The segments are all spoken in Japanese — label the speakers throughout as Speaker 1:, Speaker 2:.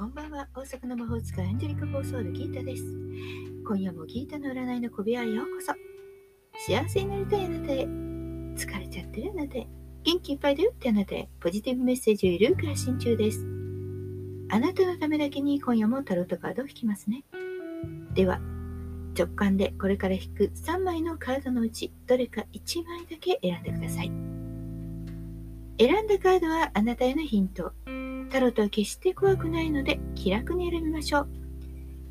Speaker 1: こんばんは大阪の魔法使いアンジェリカ・フォーソールギータです。今夜もギータの占いの小部屋へようこそ。幸せになりたいあなたへ、疲れちゃってるあなたへ、元気いっぱいだよってあなたへ、ポジティブメッセージをゆるく発信中です。あなたのためだけに今夜もタロットカードを引きますね。では、直感でこれから引く3枚のカードのうち、どれか1枚だけ選んでください。選んだカードはあなたへのヒント。タロットは決して怖くないので気楽に選びましょう。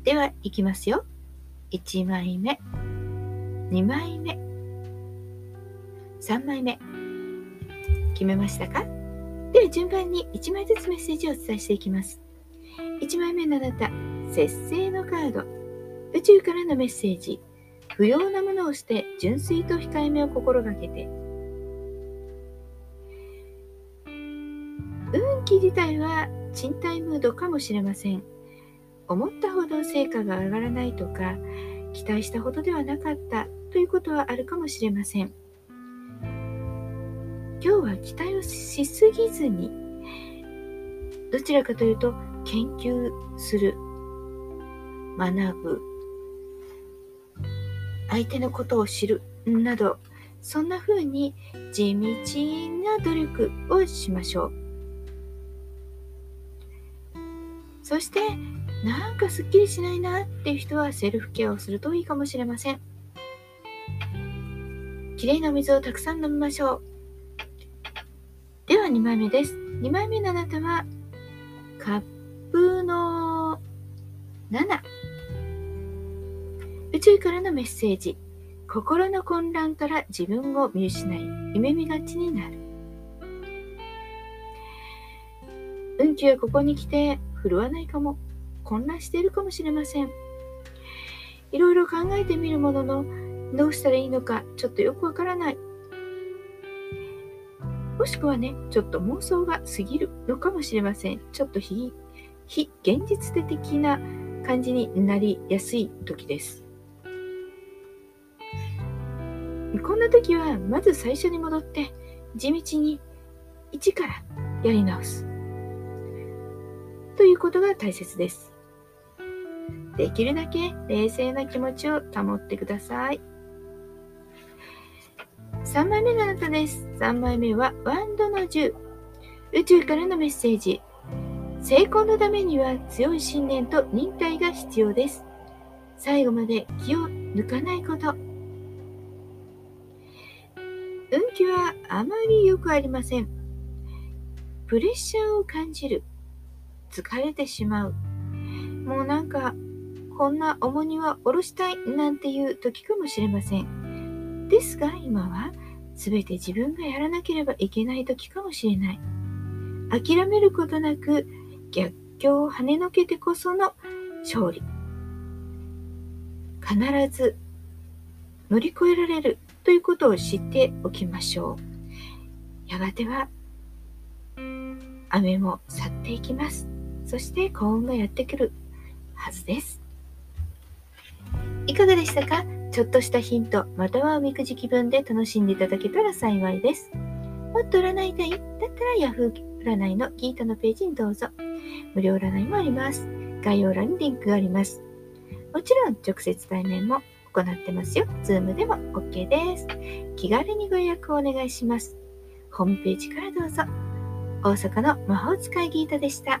Speaker 1: では、いきますよ。1枚目、2枚目、3枚目。決めましたか？では順番に1枚ずつメッセージをお伝えしていきます。1枚目のあなた、節制のカード。宇宙からのメッセージ。不要なものをして純粋と控えめを心がけて運気自体は賃貸ムードかもしれません。思ったほど成果が上がらないとか、期待したほどではなかったということはあるかもしれません。今日は期待をしすぎずに、どちらかというと研究する、学ぶ、相手のことを知るなど、そんな風に地道な努力をしましょう。そして、なんかすっきりしないなっていう人はセルフケアをするといいかもしれません。きれいな水をたくさん飲みましょう。では2枚目です。2枚目のあなたは、カップの7。宇宙からのメッセージ。心の混乱から自分を見失い、夢見がちになる。運気はここに来て振るわないかも、混乱しているかもしれません。いろいろ考えてみるものの、どうしたらいいのかちょっとよくわからない。もしくはね、ちょっと妄想が過ぎるのかもしれません。ちょっと非非現実的な感じになりやすい時です。こんな時は、まず最初に戻って、地道に一からやり直す。ということが大切です。できるだけ冷静な気持ちを保ってください。3枚目のあなたです。3枚目はワンドの10。宇宙からのメッセージ。成功のためには強い信念と忍耐が必要です。最後まで気を抜かないこと。運気はあまり良くありません。プレッシャーを感じる。疲れてしまう。もうなんか、こんな重荷は下ろしたいなんていう時かもしれません。ですが今は全て自分がやらなければいけない時かもしれない。諦めることなく逆境を跳ねのけてこその勝利。必ず乗り越えられるということを知っておきましょう。やがては雨も去っていきます。そして幸運がやってくるはずです。いかがでしたか？ちょっとしたヒント、またはおみくじ気分で楽しんでいただけたら幸いです。もっと占いたい？だったら Yahoo 占いのギータのページにどうぞ。無料占いもあります。概要欄にリンクがあります。もちろん直接対面も行ってますよ。Zoom でも OK です。気軽にご予約をお願いします。ホームページからどうぞ。大阪の魔法使いギータでした。